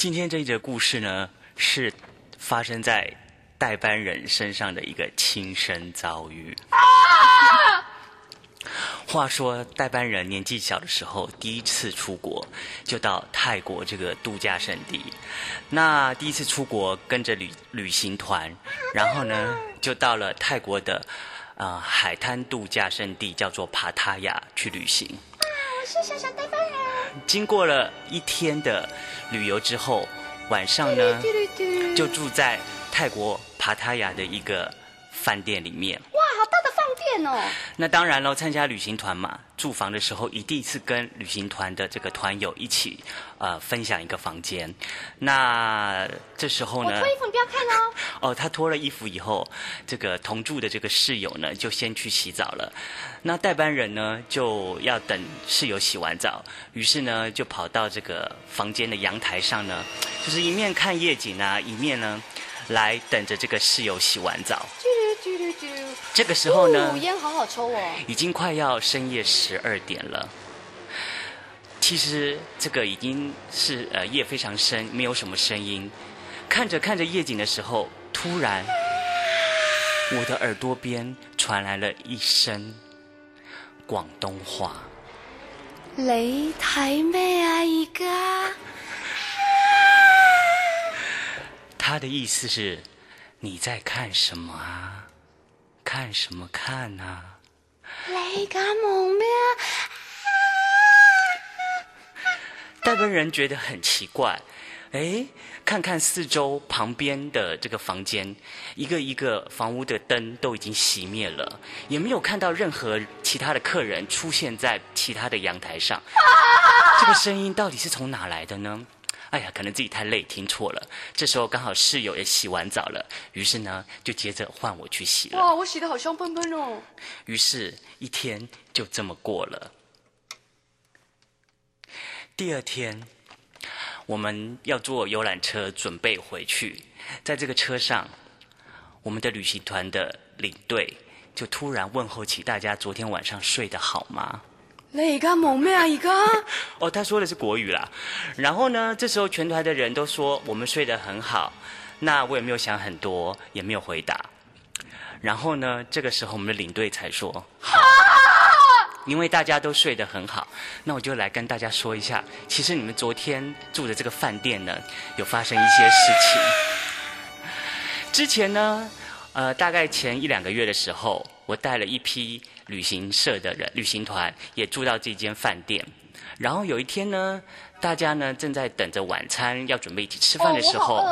今天这一则故事呢，是发生在代班人身上的一个亲身遭遇。话说，代班人年纪小的时候，第一次出国就到泰国这个度假胜地。那第一次出国，跟着旅旅行团，然后呢，就到了泰国的啊、海滩度假胜地，叫做帕塔亚去旅行。啊我是小小代班人。经过了一天的旅游之后，晚上呢，就住在泰国帕塔亚的一个饭店里面。那当然喽，参加旅行团嘛，住房的时候一定是跟旅行团的这个团友一起，呃，分享一个房间。那这时候呢我脱，衣服，你不要看哦。哦，他脱了衣服以后，这个同住的这个室友呢，就先去洗澡了。那代班人呢，就要等室友洗完澡，于是呢，就跑到这个房间的阳台上呢，就是一面看夜景啊，一面呢，来等着这个室友洗完澡。这个时候呢哦，烟好好抽哦。已经快要深夜十二点了。其实这个已经是呃夜非常深，没有什么声音。看着看着夜景的时候，突然我的耳朵边传来了一声广东话。你睇咩啊？而家他的意思是：你在看什么啊？看什么看啊？你而家忙咩啊？代班人觉得很奇怪，哎，看看四周旁边的这个房间，一个一个房屋的灯都已经熄灭了，也没有看到任何其他的客人出现在其他的阳台上。这个声音到底是从哪来的呢？哎呀，可能自己太累，听错了。这时候刚好室友也洗完澡了，于是呢，就接着换我去洗了。哇，我洗的好香喷喷哦。于是，一天就这么过了。第二天，我们要坐游览车准备回去，在这个车上，我们的旅行团的领队就突然问候起大家：昨天晚上睡得好吗？你而家忙咩啊？而家 哦，他说的是国语啦。然后呢，这时候全团的人都说我们睡得很好。那我也没有想很多，也没有回答。然后呢，这个时候我们的领队才说好，因为大家都睡得很好，那我就来跟大家说一下，其实你们昨天住的这个饭店呢，有发生一些事情。之前呢，呃，大概前一两个月的时候，我带了一批旅行社的人、旅行团也住到这间饭店。然后有一天呢，大家呢正在等着晚餐，要准备一起吃饭的时候，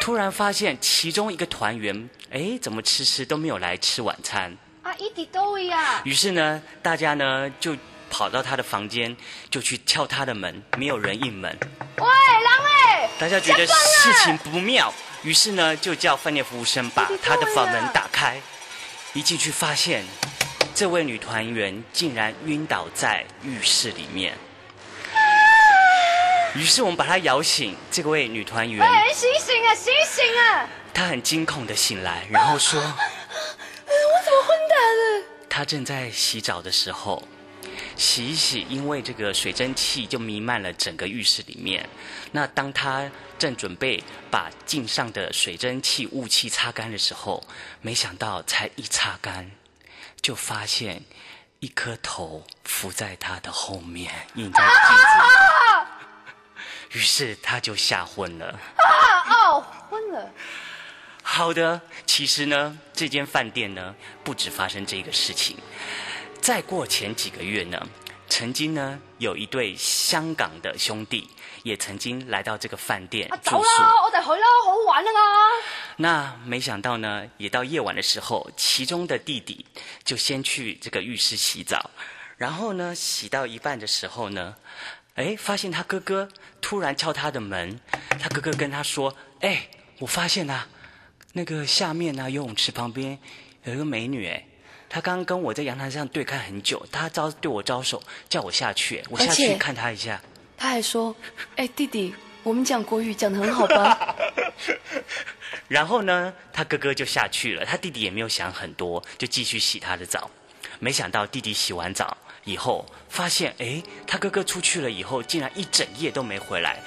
突然发现其中一个团员，哎，怎么迟迟都没有来吃晚餐？哎。啊，一滴都一样。于是呢，大家呢就跑到他的房间，就去敲他的门，没有人应门。喂，狼哎！大家觉得事情不妙，于是呢就叫饭店服务生把他的房门打开。一进去发现，这位女团员竟然晕倒在浴室里面。于是我们把她摇醒，这位女团员哎，醒醒啊，醒醒啊！她很惊恐的醒来，然后说。我怎么昏倒了？她正在洗澡的时候，洗一洗，因为这个水蒸气就弥漫了整个浴室里面。那当他正准备把镜上的水蒸气雾气擦干的时候，没想到才一擦干，就发现一颗头浮在他的后面，映在镜子里。于是他就吓昏了。啊哦，昏了。好的，其实呢，这间饭店呢，不止发生这个事情。再过前几个月呢，曾经呢，有一对香港的兄弟也曾经来到这个饭店啊，住宿。走啦，我哋去啦，好好玩啊！那没想到呢，也到夜晚的时候，其中的弟弟就先去这个浴室洗澡，然后呢，洗到一半的时候呢，哎，发现他哥哥突然敲他的门，他哥哥跟他说：“哎，我发现啊，那个下面啊游泳池旁边有一个美女，哎，她刚刚跟我在阳台上对看很久，他招对我招手，叫我下去，我下去看他一下。”他还说：“哎，弟弟，我们讲国语讲的很好吧？然后呢，他哥哥就下去了，他弟弟也没有想很多，就继续洗他的澡。没想到弟弟洗完澡以后，发现哎，他哥哥出去了以后，竟然一整夜都没回来。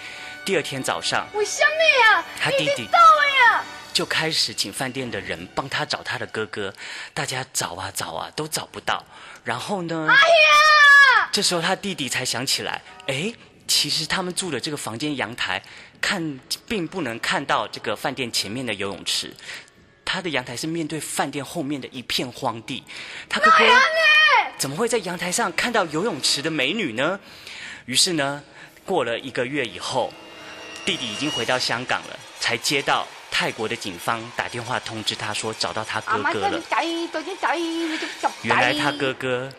第二天早上，我想你呀？他弟弟到了呀！就开始请饭店的人帮他找他的哥哥，大家找啊找啊都找不到。然后呢？哎呀！这时候他弟弟才想起来，哎，其实他们住的这个房间阳台看并不能看到这个饭店前面的游泳池，他的阳台是面对饭店后面的一片荒地。他哥哥怎么会在阳台上看到游泳池的美女呢？于是呢，过了一个月以后，弟弟已经回到香港了，才接到泰国的警方打电话通知他说找到他哥哥了。原来他哥哥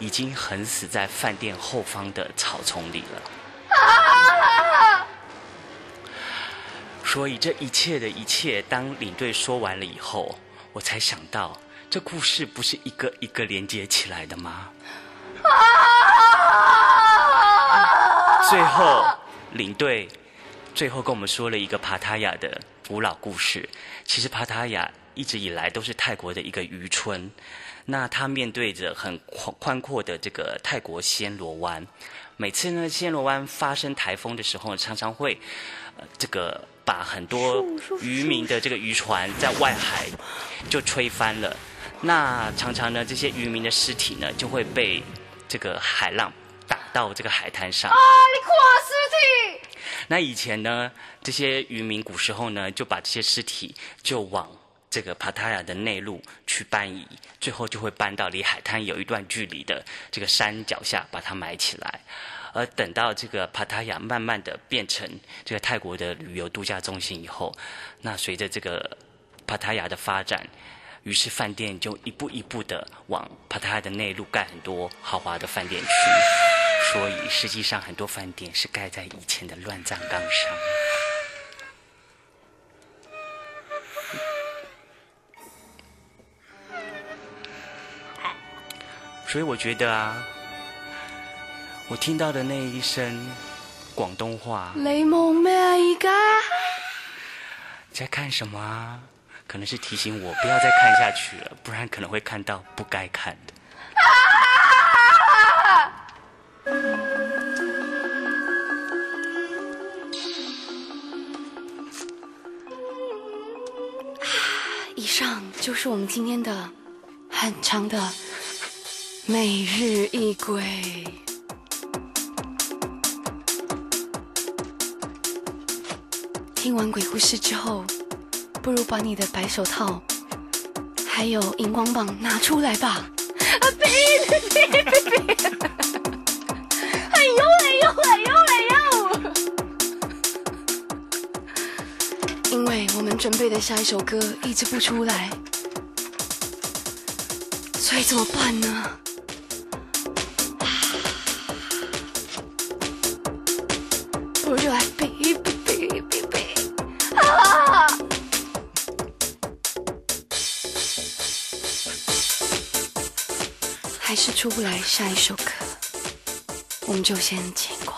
已经横死在饭店后方的草丛里了。所以这一切的一切，当领队说完了以后，我才想到，这故事不是一个一个连接起来的吗？最后，领队最后跟我们说了一个帕塔亚的古老故事。其实帕塔亚一直以来都是泰国的一个渔村，那它面对着很宽宽阔的这个泰国暹罗湾。每次呢，暹罗湾发生台风的时候，常常会呃这个把很多渔民的这个渔船在外海就吹翻了。那常常呢，这些渔民的尸体呢就会被这个海浪。打到这个海滩上啊！你垮尸体。那以前呢，这些渔民古时候呢，就把这些尸体就往这个帕塔亚的内陆去搬移，最后就会搬到离海滩有一段距离的这个山脚下，把它埋起来。而等到这个帕塔亚慢慢的变成这个泰国的旅游度假中心以后，那随着这个帕塔亚的发展，于是饭店就一步一步的往帕塔亚的内陆盖很多豪华的饭店区。所以，实际上很多饭店是盖在以前的乱葬岗上。所以，我觉得啊，我听到的那一声广东话，雷蒙咩一个？在看什么啊？可能是提醒我不要再看下去了，不然可能会看到不该看的。是我们今天的很长的每日一鬼。听完鬼故事之后，不如把你的白手套还有荧光棒拿出来吧。啊！别别别别别！哎呦哎呦哎呦哎呦！因为我们准备的下一首歌一直不出来，所以怎么办呢？不如就来比比比比比啊！还是出不来下一首歌，我们就先请过。